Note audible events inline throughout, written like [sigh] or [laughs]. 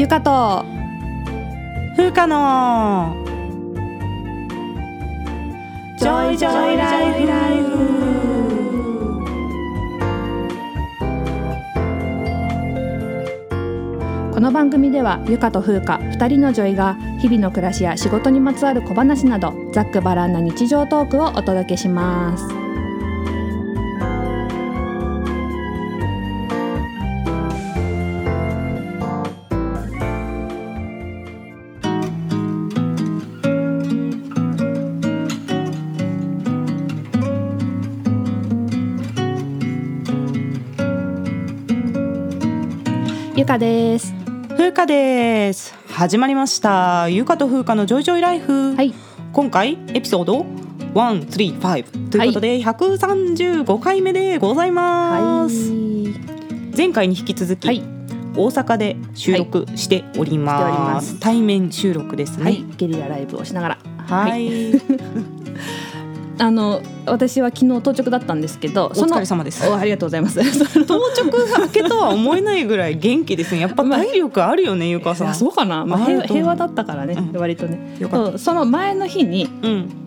ゆかと風花の。女医 Joy Life。この番組ではゆかと風花二人の女医が日々の暮らしや仕事にまつわる小話などざっくばらんな日常トークをお届けします。ゆかです。風花です。始まりました。ゆかと風花のジョイジョイライフ、はい。今回エピソード135ということで、135回目でございます、前回に引き続き、はい。大阪で収録しております,、はい。ます。対面収録ですね。はい。ゲリラライブをしながら。はい、[laughs] あの私は昨日到着だったんですけどお疲れ様です。おありがとうございます。[laughs] 到着明けとは思えないぐらい元気ですね。やっぱ体力あるよねゆかいやさん。そうかな、まあ、平平和だったからね、うん。割とね。そうその前の日に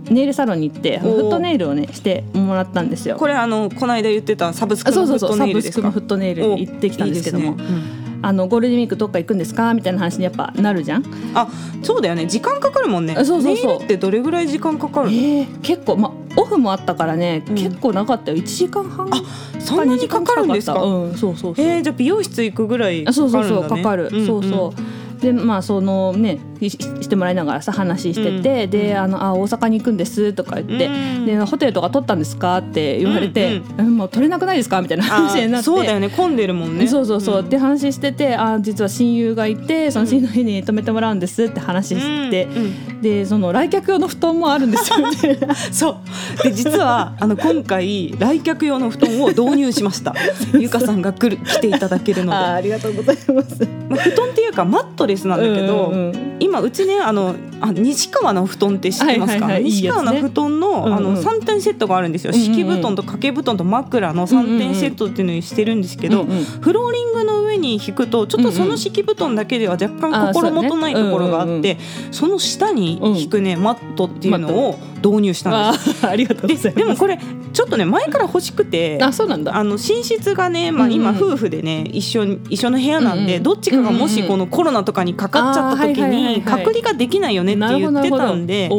ネイルサロンに行ってフットネイルをねしてもらったんですよ。これあのこの間言ってたサブスクあそうのフットそうそうサブネイルですか？スクのフットネイルに行ってきたんですけども。おいいあのゴールデンウィークどっか行くんですか？みたいな話にやっぱなるじゃん、うんあそうだよね。時間かかるもんね。あそうそうそう。ネイルってどれぐらい時間かかるの？えー、結構まあオフもあったからね、うん。結構なかったよ。1時間半あそんなにかかるんですか？うんそうそうそう。えー、じゃあ美容室行くぐらいかあそうそうかるんだね。そうかかる、んん。そうそう。でまあそのねししてもらいながらさ話してて、うん。であのあ大阪に行くんですとか言って、うん。でホテルとか取ったんですか？って言われて、えもう取れなくないですか？みたいな話になって。あそうだよね。混んでるもんね。そうそうそう、ん。で話しててあ実は親友がいてその親友の家に泊めてもらうんですって話して、うん。うん。でその来客用の布団もあるんですよみたいなそう。で実はあの今回来客用の布団を導入しました。[laughs] ゆかさんが来る来ていただけるので。あありがとうございます。まあ、布団っていうかマットレスなんだけど、うんうんうん今うちねあのあ西川の布団って知ってますか、はいはいはいいい西川の布団の,、あうんうん。の三点セットがあるんですよ、うんうんうん。敷布団と掛け布団と枕の三点セットっていうのにしてるんですけど、うんうんフローリングの上に引くとちょっとその敷布団だけでは若干心もとないところがあってその下に引くね、マットっていうのを導入したんです。ありがとうでもこれちょっとね前から欲しくてあそうなんだ。あの寝室がね、まあ、今夫婦でね一緒に一緒の部屋なんで、どっちかがもしこのコロナとかにかかっちゃった時にはい隔離ができないよねって言ってたんで。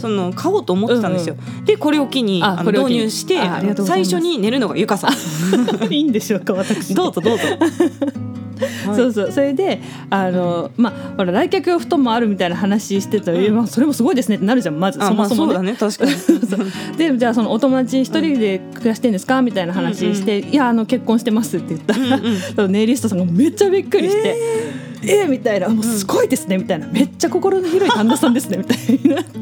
その買おうと思ってたんですよ、でこれを機にあの導入して最初に寝るのがゆかさん。[laughs] いいんでしょうか私。どうぞどうぞ、はい。そうそう。それであの、まあほら来客用布団もあるみたいな話してたら、うんまあ、それもすごいですねってなるじゃんまずあそもそもまあね。そうだね。確かに。[laughs] でじゃあそのお友達一人で暮らしてんですかみたいな話して「いやあの結婚してます」って言ったら、うんうんネイリストさんがめっちゃびっくりして「えーみたいな「もうすごいですね」みたいな「めっちゃ心の広い旦那さんですね」みたいになって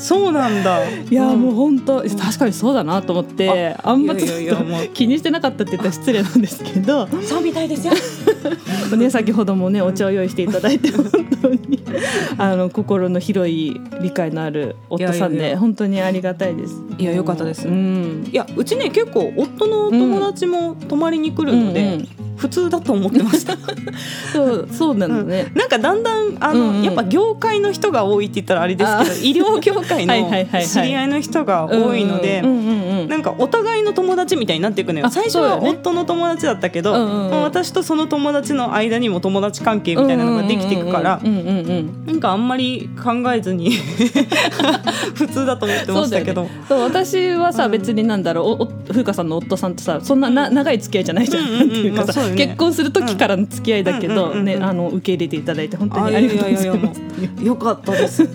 そうなんだ。いやもう本当確かにそうだなと思ってあんまちょっと気にしてなかったって言ったら失礼なんですけど。そうみたいですよ。[laughs] ね、先ほどもねお茶を用意していただいて本当に [laughs] あの心の広い理解のある夫さんで本当にありがたいです。いやよかったです。うん。いやうちね結構夫の友達も泊まりに来るので、うんうん普通だと思ってました。[laughs] そうそうなのね。なんかだんだんあの、うんうん。やっぱ業界の人が多いって言ったらあれですあけど医療業界の [laughs] 知り合いの人が多いのでうんうんうんうん。なんかお互いの友達みたいになっていくのよ。あ最初は夫の友達だったけど、うんうんうん。まあ私とその友達の間にも友達関係みたいなのができていくからうんうんうんうんなんかあんまり考えずに [laughs] 普通だと思ってましたけど。そう私はさ、うん。別になんだろう風花さんの夫さんとさそんなな長い付き合いじゃないじゃん,、うんうんうんっていうかさ、まあね結婚する時からの付き合いだけど、ねあの受け入れていただいて本当にありがとうございます。よかったです。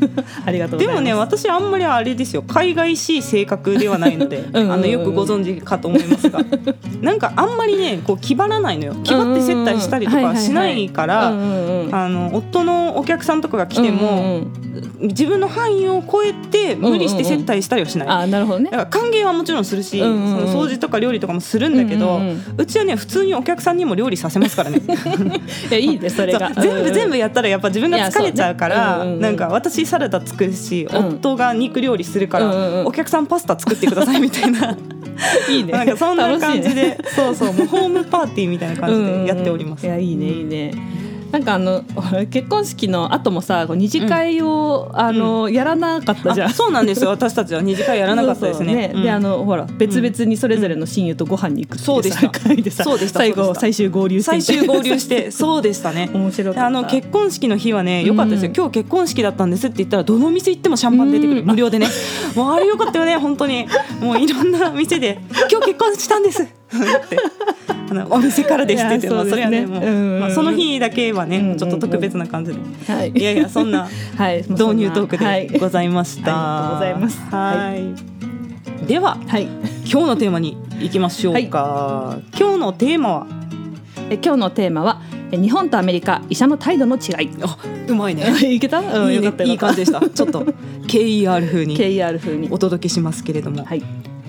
ありがとう。でもね私あんまりあれですよ海外しい性格ではないのであのよくご存知かと思いますがなんかあんまりねこう気張らないのよ気張って接待したりとかしないから夫のお客さんとかが来ても、うんうんうん自分の範囲を超えて無理して接待したりはしない。あなるほどね。だから歓迎はもちろんするし、うんうんうん。その掃除とか料理とかもするんだけど、ううんうん。うんちはね普通にお客さんにも料理させますからね。[laughs] いやいいねそれが。全部全部やったらやっぱ自分が疲れちゃうからねうんうんうんなん。か私サラダ作るし、うん。夫が肉料理するから、うんうんうん。お客さんパスタ作ってくださいみたいな。[laughs] いいね。なんかそんな感じで、ね。そうそうもうホームパーティーみたいな感じでやっております。うんうんうんいやいいねいいねなんかあの [laughs] 結婚式の後もさ二次会を、うん、あの、やらなかったじゃん。そうなんですよ。私たちは二次会やらなかったですね。であのほら別々にそれぞれの親友とご飯に行くそうでした。会でさそうでした。最後最終合流して。最終合流して [laughs] そうでしたね。面白かあの結婚式の日はねよかったですよ、今日結婚式だったんですって言ったらどの店行ってもシャンパン出てくる、無料でね。もうあれよかったよね本当に。もういろんな店で今日結婚したんですってあのお店からですっててそ,、それはねもう、まあ、その日だけはね、ちょっと特別な感じで、はい、いやいやそんな [laughs] 導入トークでございました。はい、ありがとうございます。はい。では、はい、今日のテーマに行きましょうか。はい、今日のテーマは？え今日のテーマは日本とアメリカ医者の態度の違い。あ、うまいね。[laughs] いけた？うん、いいね、いい感じでした。ちょっと [laughs] KER 風に KER 風にお届けしますけれども。はい。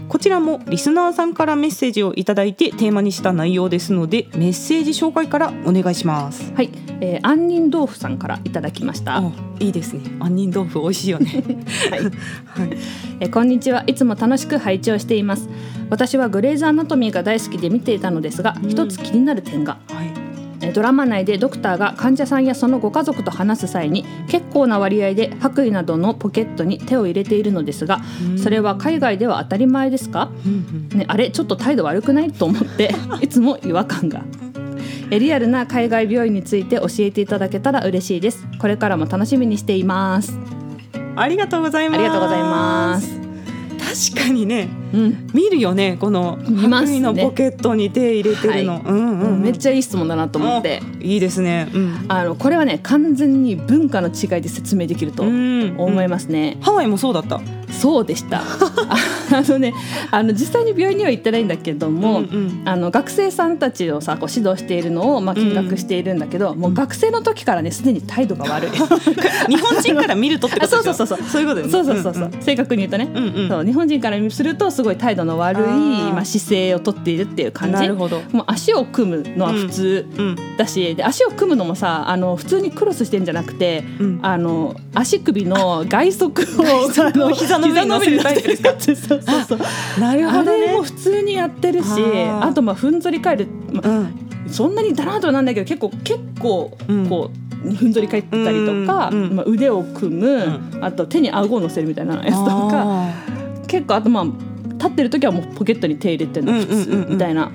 こちらもリスナーさんからメッセージをいただいてテーマにした内容ですのでメッセージ紹介からお願いします。はい、えー、杏仁豆腐さんからいただきました。いいですね。杏仁豆腐美味しいよね。[laughs] はい、はい、えー、こんにちは。いつも楽しく拝聴しています。私はグレイズアナトミーが大好きで見ていたのですが一つ気になる点が、はいドラマ内でドクターが患者さんやそのご家族と話す際に結構な割合で白衣などのポケットに手を入れているのですが、それは海外では当たり前ですか、ね、あれ？ちょっと態度悪くない？と思って [laughs] いつも違和感が。リアルな海外病院について教えていただけたら嬉しいです。これからも楽しみにしています。ありがとうございます。ありがとうございます確かにね、うん、見るよねこの白衣のポケットに手入れてるの、はい。うんうんうん、めっちゃいい質問だなと思って。いいですね、うん、あのこれはね完全に文化の違いで説明できると思いますね、ハワイもそうだったそうでした。[laughs] あのねあの実際に病院には行ってないんだけども、うんうん、あの学生さんたちをさこう指導しているのを、まあ、見学しているんだけど、うん、もう学生の時からねすでに態度が悪い。[laughs] 日本人から見るとってことそうそうそうそう。そういうことそうそうそうそう、うんうん、正確に言うとね、うんうん、そう日本人からするとすごい態度の悪いまあ、姿勢をとっているっていう感じ。なるほど。もう足を組むのは普通だし、で足を組むのもさあの普通にクロスしてんじゃなくて、あの足首の外側をあの膝の上に乗せるタイプですかそうそうそうなるほど、ね、あれも普通にやってるしあとまあふんぞり返る、まあ、うん、そんなにだなとはなんだけど結構結構こう、ふん。ぞり返ったりとか、うんうん、まあ、腕を組む、あと手に顎を乗せるみたいなやつとか結構あとまあ立ってる時はもうポケットに手入れてるの普通みたいな。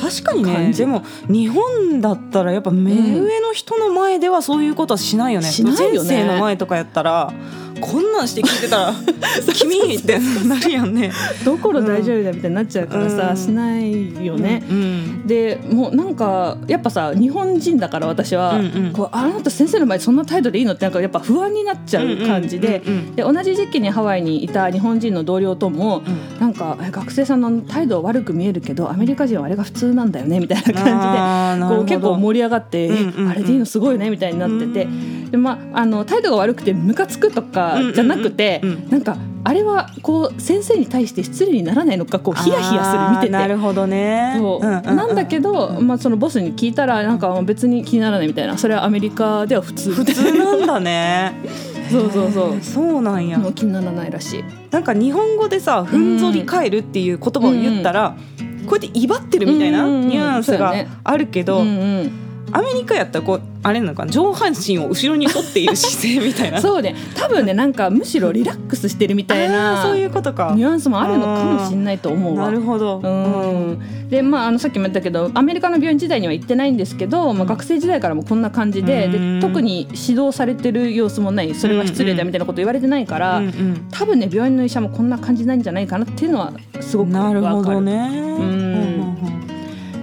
確かにね。でも日本だったらやっぱ目上の人の前ではそういうことはしないよね。しないよね。先生の前とかやったらこんなんして聞いてた。[laughs] ら「君!」ってなるやんね。どころ大丈夫だみたいになっちゃうからさ、うん、しないよね。うんうん、でもうなんかやっぱさ日本人だから私は、うんうん、こうあなた先生の前そんな態度でいいのってなんかやっぱ不安になっちゃう感じで,、で同じ時期にハワイにいた日本人の同僚とも、うん、なんか学生さんの態度悪く見えるけどアメリカ人はあれが普通なんだよねみたいな感じでこう結構盛り上がって、うんうん、あれでいいのすごいねみたいになってて、でまああの態度が悪くてムカつくとかじゃなくて、なんかあれはこう先生に対して失礼にならないのかこうヒヤヒヤする見てて。なるほどね。そう、なんだけど、まあ、そのボスに聞いたらなんか別に気にならないみたいな。それはアメリカでは普通。普通なんだね。[laughs] そうそうそう。そうなんや。もう気にならないらしい。なんか日本語でさ「ふんぞり返る」っていう言葉を言ったら、うん、こうやって威張ってるみたいなニュアンスがあるけど、うんうんアメリカやったらこうあれなのか上半身を後ろに反っている姿勢みたいな。[laughs] そうね。多分ねなんかむしろリラックスしてるみたいなそういうことか。ニュアンスもあるのかもしれないと思うなるほど。うん。でまああのさっきも言ったけどアメリカの病院時代には行ってないんですけど、まあ、学生時代からもこんな感じでで特に指導されてる様子もない。それは失礼だみたいなこと言われてないから、うんうん、多分ね病院の医者もこんな感じなんじゃないかなっていうのはすごくなるほどね。うん。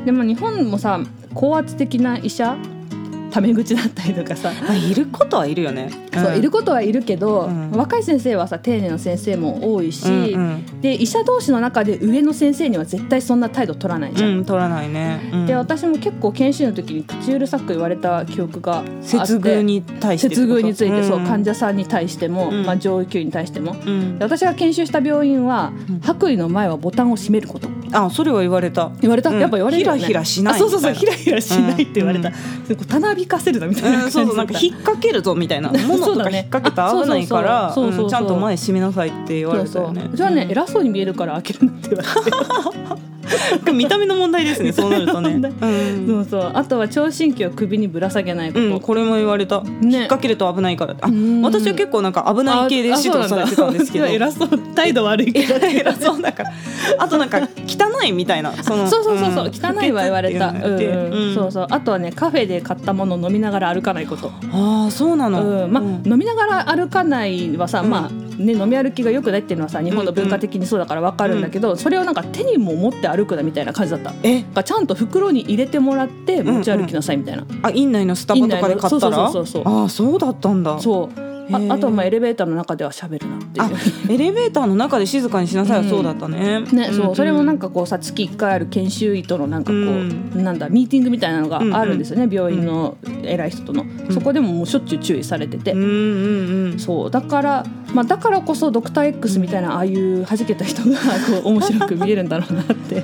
でも日本もさ高圧的な医者タメ口だったりとかさ、まあ、いることはいるよね、うん、そういることはいるけど、うん、若い先生はさ丁寧な先生も多いし、うんうん、で医者同士の中で上の先生には絶対そんな態度取らないじゃん、取らないね、で私も結構研修の時に口うるさく言われた記憶があって接遇に対して接遇について、そう患者さんに対しても、まあ、上級に対しても、私が研修した病院は、白衣の前はボタンを閉めることあそれは言われた。言われた、やっぱ言われる、ね、ひらひらしないそうそうそうひらひらしないって言われた、うん、たなびかせるなみたいな、うん、そうそうなんか引っ掛けるぞみたいな。ものとか引っ掛けたら危ないから。ちゃんと前閉めなさいって言われたよね。じゃあね、偉そうに見えるから開けるなって言われて [laughs] [laughs] 見た目の問題ですねそうなるとね、うん、そうそう。あとは聴診器を首にぶら下げないこと、うん、これも言われた、ね、引っ掛けると危ないから。あ私は結構なんか危ない系で指導されてたんですけど。偉そう。態度悪いけど。偉そうだから。あとなんか汚いみたいな。[laughs] そのそうそうそうそう、うん、汚いは言われた、うん。うん、そうそう。あとはねカフェで買ったものを飲みながら歩かないこと。ああそうなの、うん、まあ、飲みながら歩かないはさ、まあね、飲み歩きがよくないっていうのはさ日本の文化的にそうだから分かるんだけど、それをなんか手にも持って歩くなみたいな感じだった。え？ちゃんと袋に入れてもらって持ち歩きなさいみたいな、うん。うん、あ院内のスタバとかで買ったら？そうそうそうそうあそうだったんだ。そう。ああとまあエレベーターの中では喋るなってエレベーターの中で静かにしなさいはそうだったね、うん、ね、そう。それもなんかこうさ月1回ある研修医とのなんかこう、うん、なんだミーティングみたいなのがあるんですよね、病院の偉い人との、うん、そこでももうしょっちゅう注意されてて、うんうんうん、そう。だからまあだからこそドクター X みたいなああいう弾けた人がこう面白く見えるんだろうなって。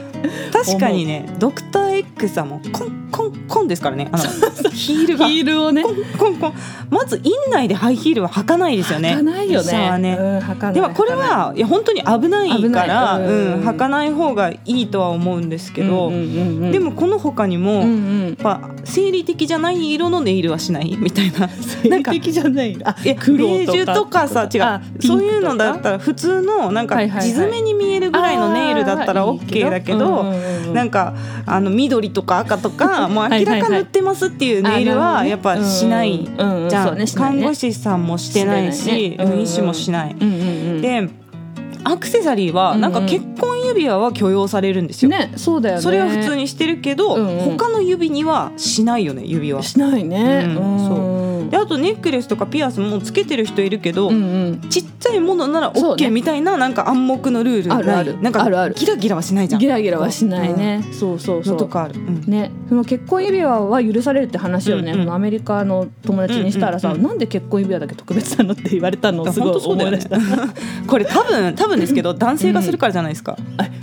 確かにねドクター X はもうコンコンコンですからね。あのヒールが。ヒールをね。コンコンコン。まず院内でハイヒールは履かないですよね。履かないよね。ね、うん、でもこれはいや本当に危ないからうん、履かない方がいいとは思うんですけど、でもこの他にも、うんうん、やっぱ生理的じゃない色のネイルはしない？みたいな。[laughs] 生理的じゃないあいやベージュとかさ違うそういうのだったら普通のなんか地詰めに見えるぐらいのネイルだったら OK だけどなんかあの緑とか赤とか [laughs] もう明らか塗ってますっていうネイルはやっぱしないじゃん看護師さんもしてないし医師もしない。でアクセサリーはなんか結婚指輪は許容されるんですよ。ね、そうだよね。それは普通にしてるけど、うんうん、他の指にはしないよね指輪。しないね。うん、そう。であとネックレスとかピアスもつけてる人いるけど、うんうん、ちっちゃいものなら OK みたいななんか暗黙のルールある。あるなんかあるある。ギラギラはしないじゃん。ギラギラはしないね、うん、そうそうそう。とかある、うん、ね。その結婚指輪は許されるって話をね、うんうん、アメリカの友達にしたらさ、うんうん、なんで結婚指輪だけ特別なのって言われたのをすごい思い出した、ね、[laughs] これ多分多分ですけど男性がするからじゃないですか、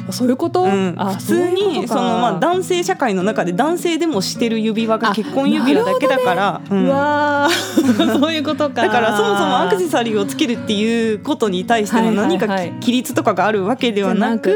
うん、そういうこと、あ普通にそのまあ男性社会の中で男性でもしてる指輪が結婚指輪だけだから、ね、うわ [laughs] そういうことか。だからそもそもアクセサリーをつけるっていうことに対しての何か規律とかがあるわけではなく,、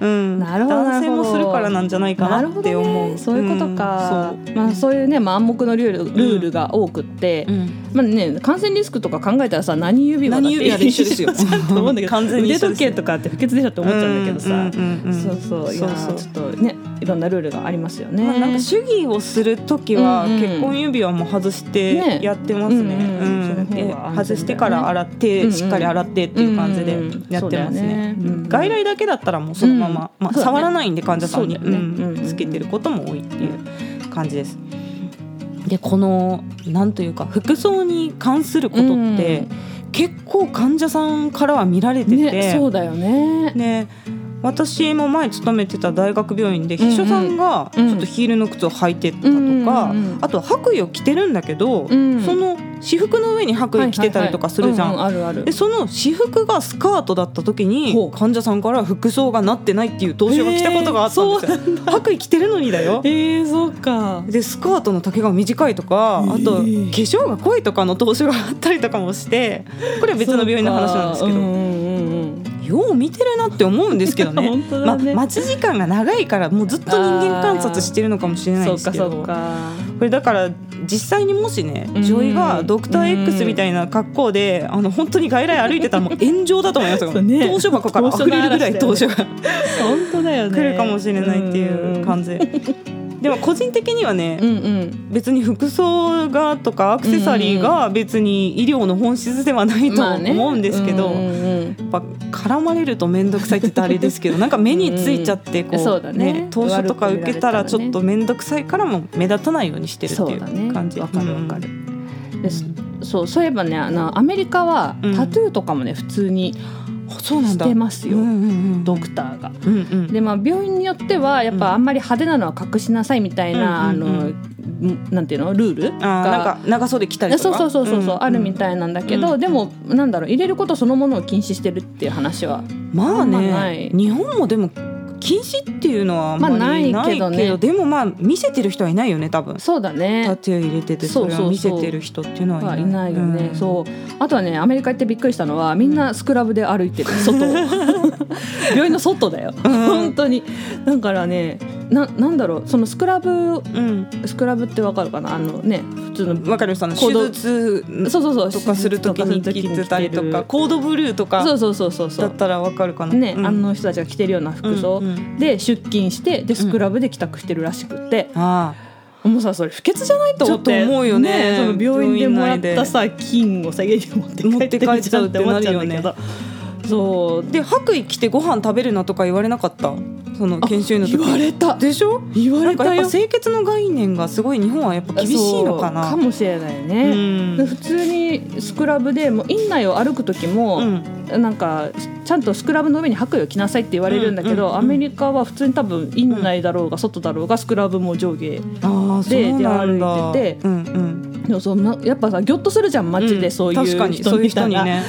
うん、男性もするからなんじゃないかなって思う、ね、そういうことか、うん、そうまあ、そういうね、まあ、暗黙のルールルールが多くって、うん、まあね、感染リスクとか考えたらさ何指輪だって一緒ですよ。[laughs] と思うんだけど。完全に腕時計とかって不潔でしょって思っちゃうんだけどさ、そうそう。いやちょっとねいろんなルールがありますよね、まあ、なんか主義をする時は結婚指輪も外してやってますね、外してから洗って、しっかり洗ってっていう感じでやってますね,、外来だけだったらもうそのまま、まあ、触らないんで患者さんに、つけてることも多いっていう感じです。でこのなんというか服装に関することって、結構患者さんからは見られてて、ね、そうだよね。ね私も前勤めてた大学病院で秘書さんがちょっとヒールの靴を履いてったとか、あとは白衣を着てるんだけど、その私服の上に白衣着てたりとかするじゃん。でその私服がスカートだった時に患者さんから服装がなってないっていう投書が来たことがあったんですよ。白衣着てるのにだよ。えー、そうか。でスカートの丈が短いとかあと化粧が濃いとかの投書があったりとかもしてこれは別の病院の話なんですけど。よう見てるなって思うんですけどね。[laughs] ね、まあ、待ち時間が長いからもうずっと人間観察してるのかもしれないですけど。これだから実際にもしね女医がドクター X みたいな格好であの本当に外来歩いてたらもう炎上だと思いますよ、ね、投書箱から溢れるぐらい投書が本当だよ、ね、来るかもしれないっていう感じ。でも個人的にはね、うんうん、別に服装がとかアクセサリーが別に医療の本質ではないと思うんですけど、やっぱ絡まれると面倒くさいって言ったらあれですけど [laughs] なんか目についちゃってこう,、そうだね。投書とか受けたらちょっと面倒くさいからも目立たないようにしてるっていう感じ。わ、かるわかる、でそうそういえばねあのアメリカはタトゥーとかもね、普通にしてますよ、ドクターが。うんうん、でまあ病院によってはやっぱあんまり派手なのは隠しなさいみたいな、あのなんていうの？ルールが。なんか長袖着たりとか？そうそうそうそう、うん、あるみたいなんだけど、うん、でもなんだろう入れることそのものを禁止してるっていう話はまあね日本もでも禁止っていうのはあんまりまあないけど,、けどねでもまあ見せてる人はいないよね多分。そうだね。タトゥー入れててそれを見せてる人っていうのはいない。よね、うん。そう。あとはねアメリカ行ってびっくりしたのはみんなスクラブで歩いてる外を。[laughs] 病院の外だよ、うん。本当に。だからねななんだろうそのスクラブうん。スクラブってわかるかな？あのね普通のわかるその手行動術そうそうそう。とかするときに着てたりとかコードブルーとかそうそうそうそうそう。だったらわかるかな。ね、うん。あの人たちが着てるような服装、うんうん。で出勤してでスクラブで帰宅してるらしくって、あもうさそれ不潔じゃないと思って。ちょっと思うよね。その病院でもらったさ金をさ家に持って帰って帰っちゃうって思っちゃうんだけどそう。あで白衣着てご飯食べるなとか言われなかった？その研修の時。言われた。でしょ？言わなんかやれたよっぱ清潔の概念がすごい日本はやっぱ厳しいのかな。かもしれないね、うん。で普通にスクラブでもう院内を歩く時も、うん。なんかちゃんとスクラブの上に白衣を着なさいって言われるんだけど、うんうんうん。アメリカは普通に多分院内だろうが外だろうがスクラブも上下でで歩いててうんうんでもそうなやっぱさギョッとするじゃん街でそういう人見たら、人にね。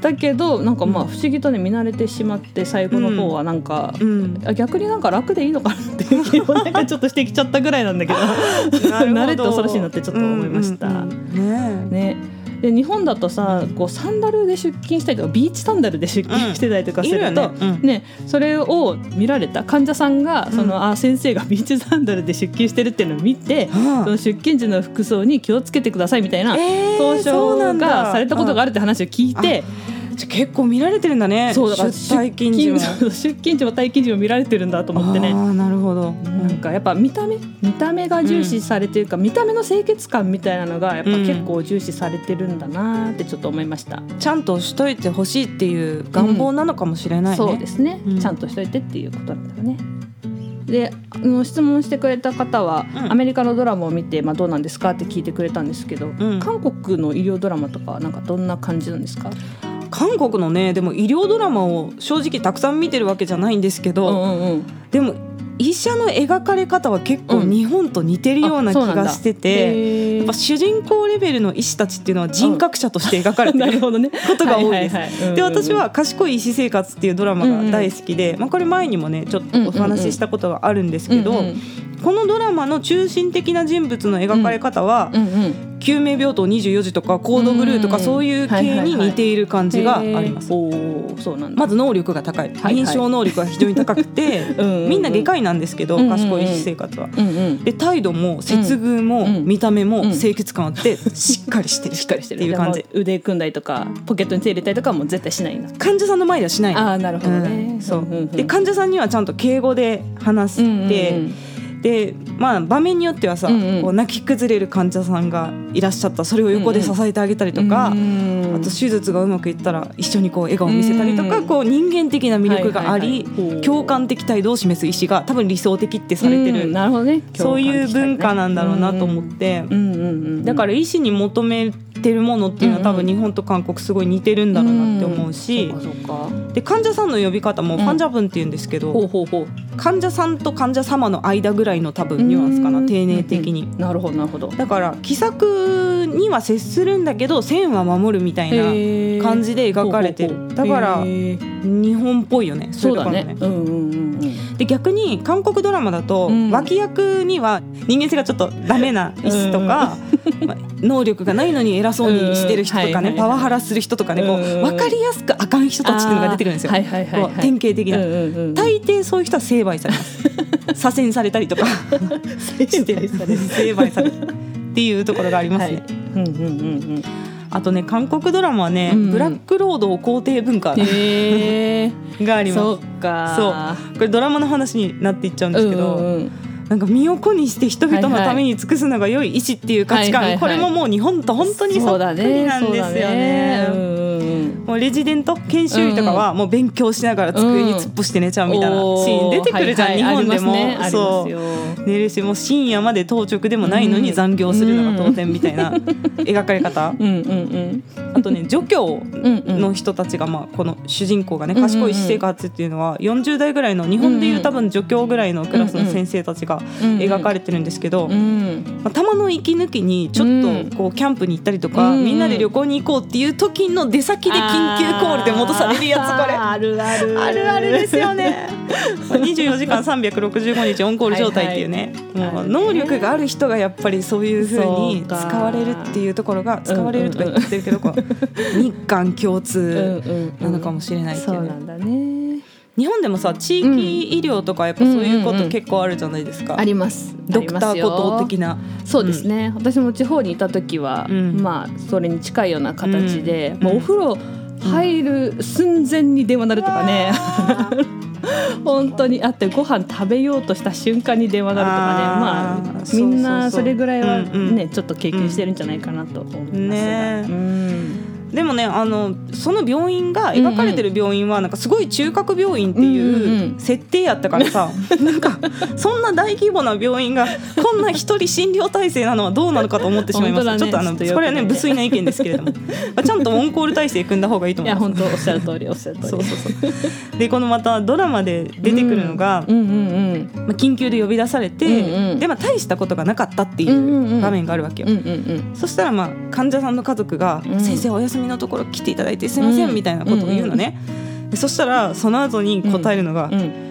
だけどなんかまあうん不思議とね見慣れてしまって最後の方はなんか、うん、逆になんか楽でいいのかなっていう気もなんかちょっとしてきちゃったぐらいなんだけ [laughs] [laughs] ど。慣れって恐ろしいなってちょっと思いました。うんうんうん。ねねで日本だとさこうサンダルで出勤したりとかビーチサンダルで出勤してたりとかすると、うん。ねそれを見られた患者さんがその、あ先生がビーチサンダルで出勤してるっていうのを見て、うんその出勤時の服装に気をつけてくださいみたいなえーがされたことがあるって話を聞いて、じゃあ結構見られてるんだね。そうだから出退勤時も出勤時 [laughs] も退勤時も見られてるんだと思ってね。ああなるほど、なんかやっぱ見た目見た目が重視されてるか、見た目の清潔感みたいなのがやっぱ結構重視されてるんだなってちょっと思いました、ちゃんとしといてほしいっていう願望なのかもしれないね、そうですね、うん。ちゃんとしといてっていうことなんだよね。であの質問してくれた方は、うん。アメリカのドラマを見て、まあ、どうなんですかって聞いてくれたんですけど、ん。韓国の医療ドラマとかはなんかどんな感じなんですか、韓国のねでも医療ドラマを正直たくさん見てるわけじゃないんですけど、うんうんうん。でも医者の描かれ方は結構うん。日本と似てるような気がしてて、へー。やっぱ主人公レベルの医師たちっていうのは人格者として描かれてるなるほどね。ことが多いです。はいはいはい。うんうんで私は「賢い医師生活」っていうドラマが大好きで、まあ、これ前にもねちょっとお話ししたことがあるんですけど、うんうんこのドラマの中心的な人物の描かれ方は、うんうん。救命病棟24時とかコードブルーとかうんそういう系に似ている感じがあります。まず能力が高い。はい臨床能力が非常に高くて [laughs] うんうんうん。みんな外科医なんですけど賢い医師生活は。で態度も接遇もうん。見た目もうん。清潔感あって [laughs] しっかりしてる。しっかりしてる。っていう感じ。腕組んだりとかポケットに手入れたりとかはもう絶対しない患者さんの前ではしないの。ああなるほどね、うん。そう。で患者さんにはちゃんと敬語で話して、でまあ場面によってはさ、こう泣き崩れる患者さんがいらっしゃった。それを横で支えてあげたりとか、うんあと手術がうまくいったら一緒にこう笑顔を見せたりとか、うんこう人間的な魅力があり、はいはいはい。共感的態度を示す意思が多分理想的ってされてる、うんなるほどね。そういう文化なんだろうなと思って、うんうんうんうん。だから医師に求めてるものっていうのは多分日本と韓国すごい似てるんだろうなって思うし、で患者さんの呼び方もファンジャブンって言うんですけど、ほうほうほう。患者さんと患者様の間ぐらいの多分ニュアンスかな、うん。丁寧的に。なるほどなるほど。だから気さくには接するんだけど線は守るみたいな感じで描かれてる。だから日本っぽいよねそうだね。で逆に韓国ドラマだと、うん。脇役には人間性がちょっとダメな医師とか、まあ能力がないのに偉そうにしてる人とかね、パワハラする人とかね、こう分かりやすくあかん人たちっていうのが出てくるんですよ。はいはいはいはい。こう典型的な、大抵そういう人は成敗されます。左遷されたりとか。してる。成敗される [laughs] っていうところがありますね、はい。うんうんうんあとね韓国ドラマはね、うん。ブラックロード皇帝文化え [laughs] があります。そうか。これドラマの話になっていっちゃうんですけど、うんうんうん。なんか身を粉にして人々のために尽くすのが良い意志っていう価値観、はいはいはい。これももう日本と本当にそっくりなんですよね。もうレジデント研修医とかはもう勉強しながら机に突っ伏して寝ちゃうみたいなシーン出てくるじゃん、おーはいはい。日本でも、ねそう。寝るしもう深夜まで当直でもないのに残業するのが当然みたいな描かれ方、うんうんうん。あとね助教の人たちが、まあ、この主人公がね賢い私生活っていうのは40代ぐらいの日本でいう多分助教ぐらいのクラスの先生たちが描かれてるんですけど、うんまあ、たまの息抜きにちょっとこうキャンプに行ったりとか、うんみんなで旅行に行こうっていう時の出先で気緊急コールで戻されるやつこれ。あるある。あるあるですよね。[laughs] 24時間365日オンコール状態っていうね、はい。はい、もう能力がある人がやっぱりそういうふうに使われるっていうところが使われるとか言ってるけど、[laughs] うんうん、日韓共通なのかもしれないっていう。ね。そうなんだね。日本でもさ地域医療とかやっぱそういうこと結構あるじゃないですか、あります。ドクターこと的な。そうですね、うん、私も地方にいた時は、うん、まあそれに近いような形で、もうお風呂入る寸前に電話鳴るとかね、[laughs] 本当にあってご飯食べようとした瞬間に電話鳴るとかね。まあみんなそれぐらいはねちょっと経験してるんじゃないかなと思いますが。ねうんでもねあのその病院が描かれてる病院はなんかすごい中核病院っていう設定やったからさ、[laughs] なんかそんな大規模な病院がこんな一人診療体制なのはどうなのかと思ってしまいました、ね、ちょっとあのこれはね無粋な意見ですけれども。ちゃんとオンコール体制組んだ方がいいと思います。いや本当おっしゃる通りおっしゃる通り。そうそうそう。でこのまたドラマで出てくるのが、うんうんうんまあ、緊急で呼び出されて、うんうん、でまあ大したことがなかったっていう場面があるわけよ。うんうんうん、そしたらまあ患者さんの家族が「先生お休みのところ来ていただいてすいません」みたいなことを言うのね、そしたらその後に答えるのが「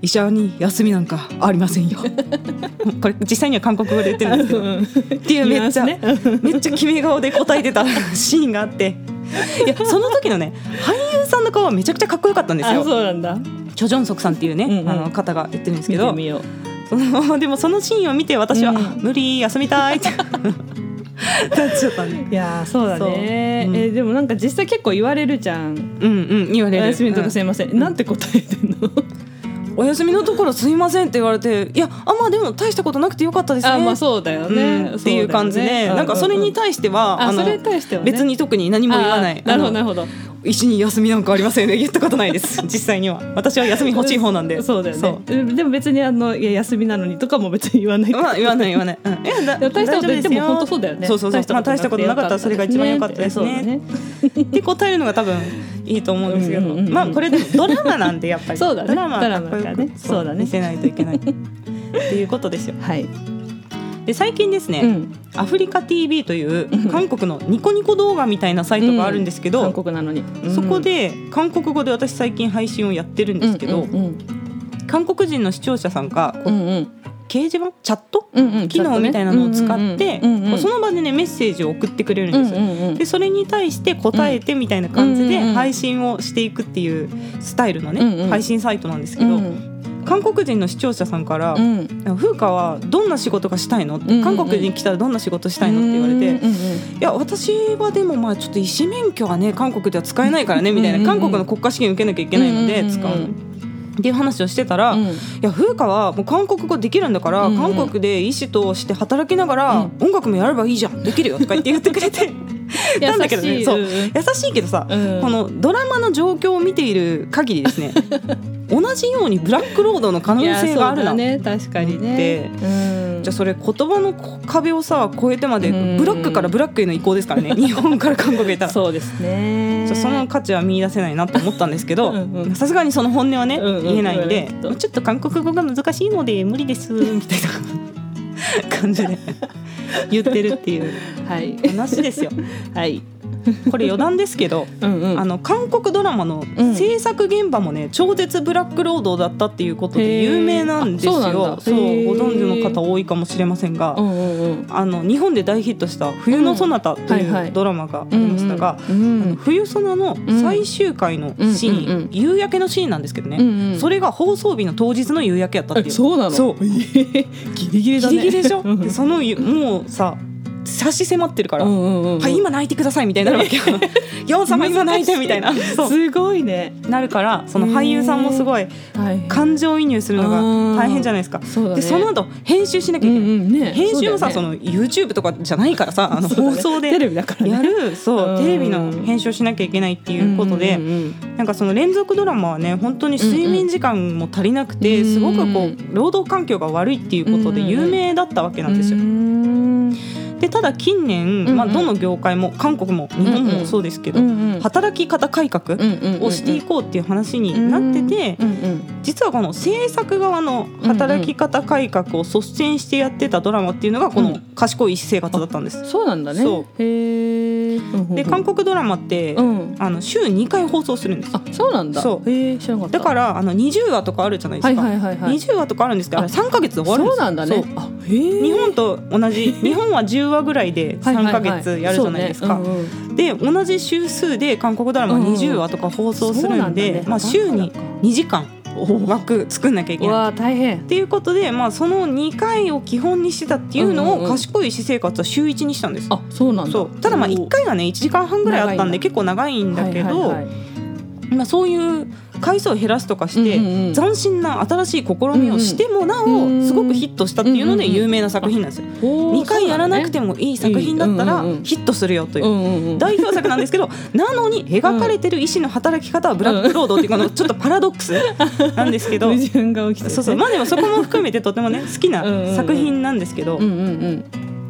医者に休みなんかありませんよ [laughs] これ実際には韓国語で言ってるんですけど、うん、っていうめっちゃ、ね、めっちゃ決め顔で答えてた [laughs] シーンがあって。いやその時のね俳優さんの顔はめちゃくちゃかっこよかったんですよ。そうなんだ。チョ・ジョンソクさんっていうね、うんうん、あの方が言ってるんですけど。そのでもそのシーンを見て私は「うん、無理休みたい」って。なっちゃったね。いやそうだね、う。ん、えでもなんか実際結構言われるじゃん。うんうん言われる。お休みのとこすいません、うん、なんて答えてんの？お休みのところすいませんって言われていやあまあでも大したことなくてよかったですね。あまあそうだよね、うん、っていう感じで、ね、なんかそれに対しては、あの、ね、別に特に何も言わない。なるほどなるほど医に休みなんかありませんね。言ったことないです。実際には。私は休み欲しい方なんで。[laughs] そうだよね。でも別にあのいや休みなのにとかも別に言わない。まあ言わない言わない、うん、[laughs] いや大したことでも本当そうだよね。そうそうそう。まあ大したことなかったらそれが一番良かったですね。ね。って答えるのが多分いいと思うんですけど、まあこれドラマなんでやっぱり。[laughs] そうだね。ドラマかっこよくね。そうだね。見せないといけない。っていうことですよ。はいで最近ですね、うん、アフリカ TV という韓国のニコニコ動画みたいなサイトがあるんですけど、うん、韓国なのに、うん、そこで韓国語で私最近配信をやってるんですけど、うんうん。うん、韓国人の視聴者さんが、うんうん、掲示板チャット、うんうん、機能みたいなのを使って、うんうん、その場でねメッセージを送ってくれるんです。よ。うんうんうん、でそれに対して答えてみたいな感じで配信をしていくっていうスタイルのね、うんうん、配信サイトなんですけど。うん韓国人の視聴者さんから「風花はどんな仕事がしたいの?」韓国に来たらどんな仕事したいの?」って言われて「いや私はでもまあちょっと医師免許はね韓国では使えないからね」みたいな韓国の国家試験受けなきゃいけないので使うの。っていう話をしてたら、うん、いや風花はもう韓国語できるんだから、うんうん、韓国で医師として働きながら、音楽もやればいいじゃんできるよとか言って言ってくれて。[laughs] なんだけどねそう。優しいけどさ、うん、このドラマの状況を見ている限りですね [laughs] 同じようにブラックロードの可能性があるな。ね。確かにね、うん、じゃあそれ言葉の壁をさ越えてまでブラックからブラックへの移行ですからね。[laughs] 日本から韓国へたら。そうですね。じゃその価値は見出せないなと思ったんですけどさすがにその本音はね、言えないんで、ちょっと韓国語が難しいので無理です [laughs] みたいな感じで言ってるっていう。話ですよ。はい [laughs] これ余談ですけどうん、あの韓国ドラマの制作現場もね、超絶ブラックロードだったっていうことで有名なんですよ。そうご存知の方多いかもしれませんが、うんうん。うん、あの日本で大ヒットした「冬のソナタ」というドラマがありましたが、冬ソナの最終回のシーン、うんうん。うん、夕焼けのシーンなんですけどね、うんうん、それが放送日の当日の夕焼けやったっていう。そうなの？そう。[laughs] ギリギリだね。ギリギリでしょ？[laughs] でそのもうさ差し迫ってるから、うんうんうん、はい今泣いてくださいみたいになるわけよ。[laughs] ヨン様今泣いてみたいな。[laughs] すごいね。なるからその俳優さんもすごい感情移入するのが大変じゃないですか、そでその後編集しなきゃいけない、うんうんね、編集もさそ、ね,、の YouTube とかじゃないからさあの放送でやるそうテレビの編集をしなきゃいけないっていうことで、うんうんうん、なんかその連続ドラマはね本当に睡眠時間も足りなくて、すごくこう労働環境が悪いっていうことで有名だったわけなんですよ。でただ近年、まあ、どの業界も韓国も日本もそうですけど、働き方改革をしていこうっていう話になってて、実はこの制作側の働き方改革を率先してやってたドラマっていうのがこの「賢い生活」だったんです。そうなんだね。へで韓国ドラマって、うん、あの週2回放送するんです。あそうなんだ。そう。へ知らなかった。だからあの20話とかあるじゃないですか、はいはいはいはい、20話とかあるんですけど3か月で終わるんですそうなんだね。あへ日本と同じ。[laughs] 日本は10話ぐらいで3か月やるじゃないですか、で同じ週数で韓国ドラマ20話とか放送するんで、うんうんね、まあ、週に2時間枠作んなきゃいけない。わ大変。っていうことで、まあ、その2回を基本にしてたっていうのを賢い私生活は週1にしたんです。あそうなんだ。ただまあ1回がね1時間半ぐらいあったんで結構長いんだけど、まあ、そういう回数を減らすとかして、うんうん、斬新な新しい試みをしてもなおすごくヒットしたっていうので有名な作品なんですよ。うんうん、2回やらなくてもいい作品だったらヒットするよという。代表作なんですけど [laughs] なのに描かれてる医師の働き方はブラックロードっていうのちょっとパラドックスなんですけどそうそう。まあでもそこも含めてとてもね好きな作品なんですけど。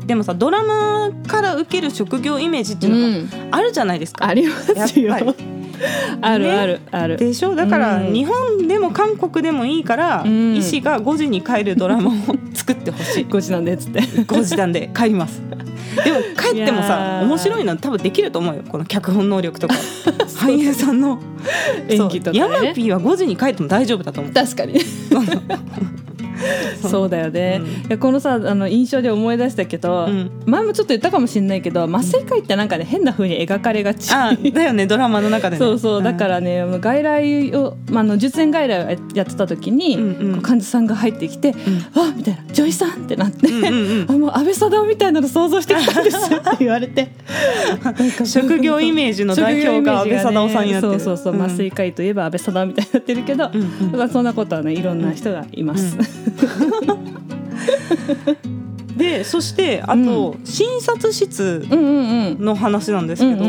でもさドラマから受ける職業イメージっていうのがあるじゃないですか。ありますよ。[laughs] あるあるある。でしょ？だから日本でも韓国でもいいから、うん、医師が5時に帰るドラマを [laughs] 作ってほしい。5時なんでっつって。5時なんで帰ります。でも帰ってもさ面白いの多分できると思うよこの脚本能力とか。[laughs] 俳優さんの。演技とか、ね、ヤマピーは5時に帰っても大丈夫だと思う。確かにそうだよね、うん、いやこのさあの印象で思い出したけど、うん、前もちょっと言ったかもしれないけど麻酔科医ってなんかね変な風に描かれがち。あだよね。ドラマの中で、ね、そうそうだからね、うん、外来を、まあ、の術前外来をやってた時に、うんうん、患者さんが入ってきて「うん、わみたいな「女医さん!」ってなって、うんうんうん、[laughs] あもう安倍貞夫みたいなの想像してきたんですって言われて職業イメージの代表が安倍貞夫さんになってる、ね、そうそうそう麻酔科医といえば安倍貞夫みたいになってるけど、うんうん、そんなことはねいろんな人がいます。でそしてあと、診察室の話なんですけど、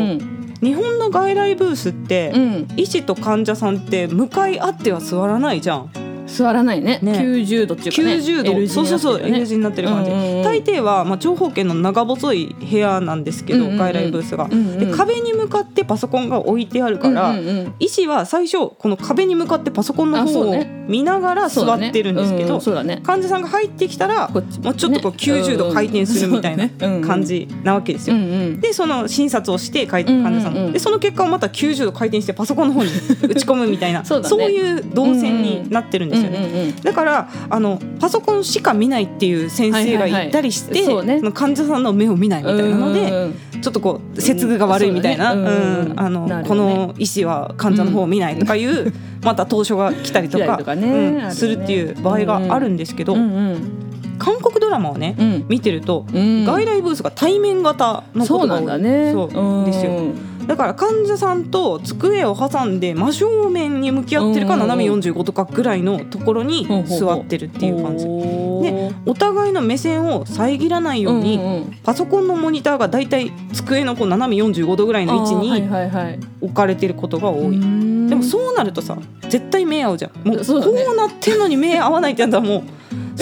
日本の外来ブースって、医師と患者さんって向かい合っては座らないじゃん。座らないね。ね。90度っていうかね。90度、ね、そうそうそう L 字になってる感じ、うんうん、大抵は、まあ、長方形の長細い部屋なんですけど、うんうん、外来ブースが、うんうん、で壁に向かってパソコンが置いてあるから、うんうんうん、医師は最初この壁に向かってパソコンの方を見ながら座ってるんですけど、ね、患者さんが入ってきたらもうちょっとこう90度回転するみたいな感じなわけですよ、うんうん、でその診察をして患者さん、うんうん、でその結果をまた90度回転してパソコンの方に打ち込むみたいな [laughs] そう、ね,、いう動線になってるんですよね、うんうん、だからあのパソコンしか見ないっていう先生がいたりして、はいはいはいね、患者さんの目を見ないみたいなので、ちょっとこう接遇が悪いみたいな、うん、ね、あの、ね、この医師は患者の方を見ないとかいう、また当初が来たりとかするっていう場合があるんですけど。うんうん。韓国ドラマをね、うん、見てると、うん、外来ブースが対面型のことが多い。そうね。そうですよだから患者さんと机を挟んで真正面に向き合ってるか斜め45度かぐらいのところに座ってるっていう感じ。でお互いの目線を遮らないようにパソコンのモニターがだいたい机のこう斜め45度ぐらいの位置に置かれてることが多い。でもそうなるとさ絶対目合うじゃん。もうこうなってんのに目合わないってやったらもう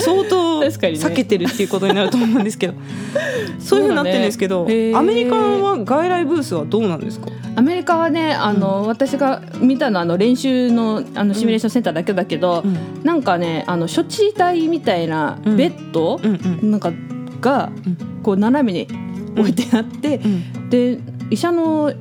相当避けてるっていうことになると思うんですけど。[laughs] そういうふうになってるんですけど、ね、アメリカは外来ブースはどうなんですか？アメリカはねあの、うん、私が見たのはあの練習のあのシミュレーションセンターだけだけど、うん、なんかねあの処置台みたいなベッド、うん、なんかがこう斜めに置いてあって、で医者の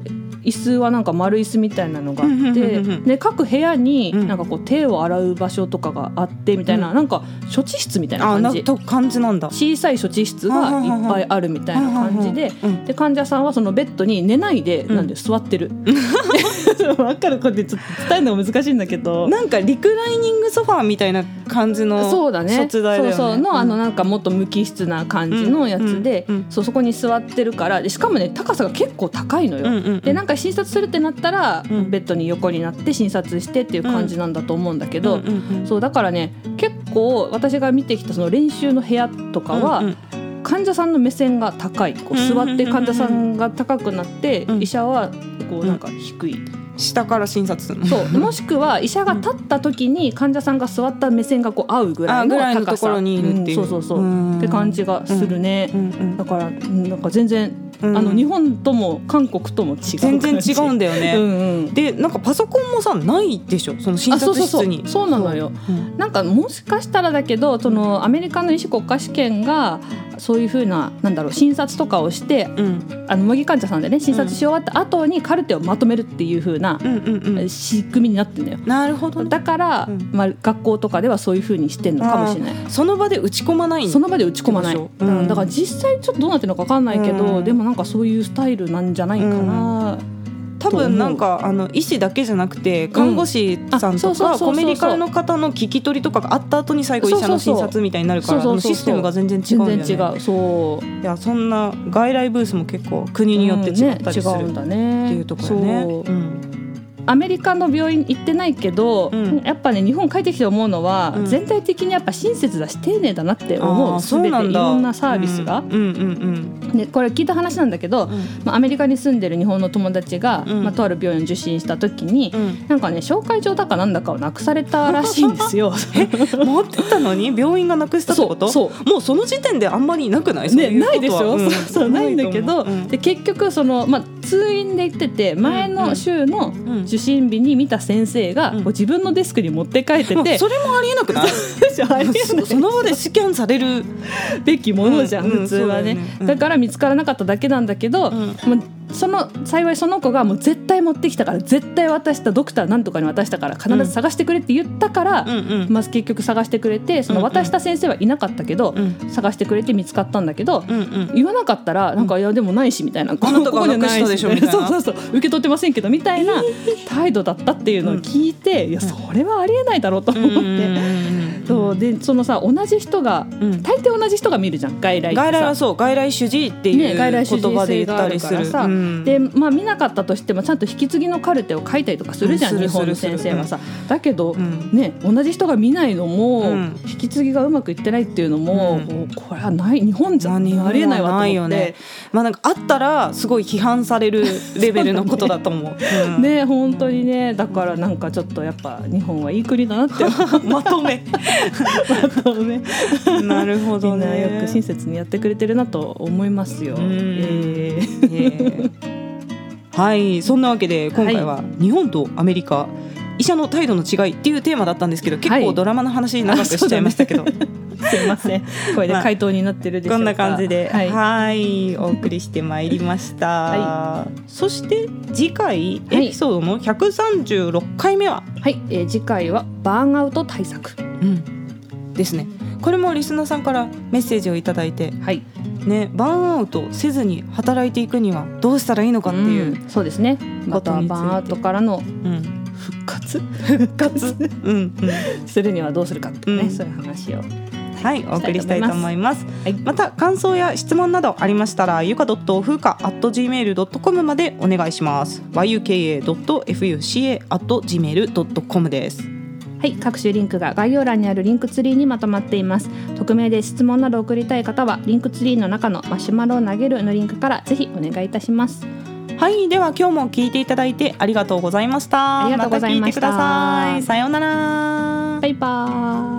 椅子はなんか丸椅子みたいなのがあってで各部屋になんかこう手を洗う場所とかがあってみたいな、うん、なんか処置室みたいな感じ。感じなんだ。小さい処置室がいっぱいあるみたいな感じでで患者さんはそのベッドに寝ないで、なんで座ってる。[laughs] 分かるこれちょっと伝えるのが難しいんだけど。なんかリクライニングソファーみたいな感じのそうだね。そうそう。の、あのなんかもっと無機質な感じのやつで、そうそこに座ってるからでしかもね高さが結構高いのよ。でなんか診察するってなったら、うん、ベッドに横になって診察してっていう感じなんだと思うんだけど、そうだからね結構私が見てきたその練習の部屋とかは、うんうん。患者さんの目線が高い。こう座って患者さんが高くなって、医者はこうなんか低い。下から診察するそう。もしくは医者が立った時に患者さんが座った目線がこう合うぐらいの高さ、う。ん、そうそうそう。って感じがするね、だからなんか全然あの日本とも韓国とも違う全然違うんだよね。うんうん、でなんかパソコンもさないでしょ？その診察室に。そうなのよ、う。ん、なんかもしかしたらだけどそのアメリカの医師国家試験がそういうふうななんだろう診察とかをしてうん。あの模擬患者さんでね診察し終わった後にカルテをまとめるっていうふうなうんうんうん。仕組みになってんだよ。なるほどね。だから、うん。まあ、学校とかではそういうふうにしてんのかもしれない。その場で打ち込まないんその場で打ち込まない、うん。だから実際ちょっとどうなってるのか分かんないけど、うん。でもなんかそういうスタイルなんじゃないかな、多分なんかあの医師だけじゃなくて看護師さんとかコメディカルの方の聞き取りとかがあった後に最後医者の診察みたいになるからシステムが全然違うんだよねそう。いやそんな外来ブースも結構国によって違ったりするっていうところね。アメリカの病院行ってないけど、うん。やっぱね日本帰ってきて思うのは、うん。全体的にやっぱ親切だし丁寧だなってあ思う全てうないろんなサービスが、うん。うんうんでこれ聞いた話なんだけど、うん。まあ、アメリカに住んでる日本の友達が、うん。まあ、とある病院を受診した時に、うん。なんかね紹介状だかなんだかをなくされたらしいんですよ。[laughs] 持ってたのに病院がなくしたってこと？そうそもうその時点であんまりなくない？ね、ないでしょ、うん。そうないんだけど、で結局その、まあ、通院で行ってて前の週のうん受診日に見た先生が、うん。こう自分のデスクに持って帰ってもうて、[laughs] それもありえなくない？[laughs] そその場でスキャンされるべきものじゃん、うん。うん。普通はね,、そうね。うん。だから見つからなかっただけなんだけど、うん。まあその幸いその子がもう絶対持ってきたから絶対渡したドクターなんとかに渡したから必ず探してくれって言ったから、うんうん。まあ、結局探してくれてその渡した先生はいなかったけど、うん。探してくれて見つかったんだけど、うんうん。言わなかったらなんか、いやでもないしみたいな、こあなたがここにはないしたでしょみたいな。そうそうそう。受け取ってませんけどみたいな態度だったっていうのを聞いて、いやそれはありえないだろうと思って、うんうんうんそう。でそのさ同じ人がうん。大抵同じ人が見るじゃん。外来外来はそう外来主治医っていう言葉で言ったりする。さ。うんでまあ見なかったとしてもちゃんと引き継ぎのカルテを書いたりとかするじゃん、うん日本の先生はさ。だけど、うん。ね同じ人が見ないのも、うん。引き継ぎがうまくいってないっていうのも、これはない日本じゃありえないわと思って。よね。まあなんかあったらすごい批判されるレベルのことだと思う。う [laughs] んね本当にね。だからなんかちょっとやっぱ日本はいい国だなって [laughs] まとめ。思うねなるほみどね。んなよく親切にやってくれてるなと思いますよ。うん。えー。えーはいそんなわけで今回は日本とアメリカ医者の態度の違いっていうテーマだったんですけど結はい。構ドラマの話長くしちゃいましたけど、[laughs] すいません。これで回答になってるでしょうか。こんな感じで、ははいい、お送りしてまいりました。はそして次回はいエピソードの136回目は、はい、えー次回はバーンアウト対策。うん。ですね。これもリスナーさんからメッセージをいただいて、はい、ね、バーンアウトせずに働いていくにはどうしたらいいのかっていう。うんそうですね。またバーンアウトからのうん、復活？復活？うん、うん、するにはどうするかってね、うんそういう話を。はい、お送りしたいと思います。はい、また感想や質問などありましたらゆか .fuka.gmail.com までお願いします。yuka.fuca.gmail.com です。はい、各種リンクが概要欄にあるリンクツリーにまとまっています。匿名で質問など送りたい方はリンクツリーの中のマシュマロを投げるのリンクからぜひお願いいたします。はい、では今日も聞いていただいてありがとうございました。ありがとうございましたた聞いてください。さようなら。バイバ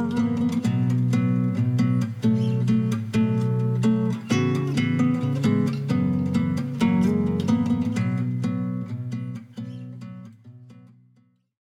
ーイ。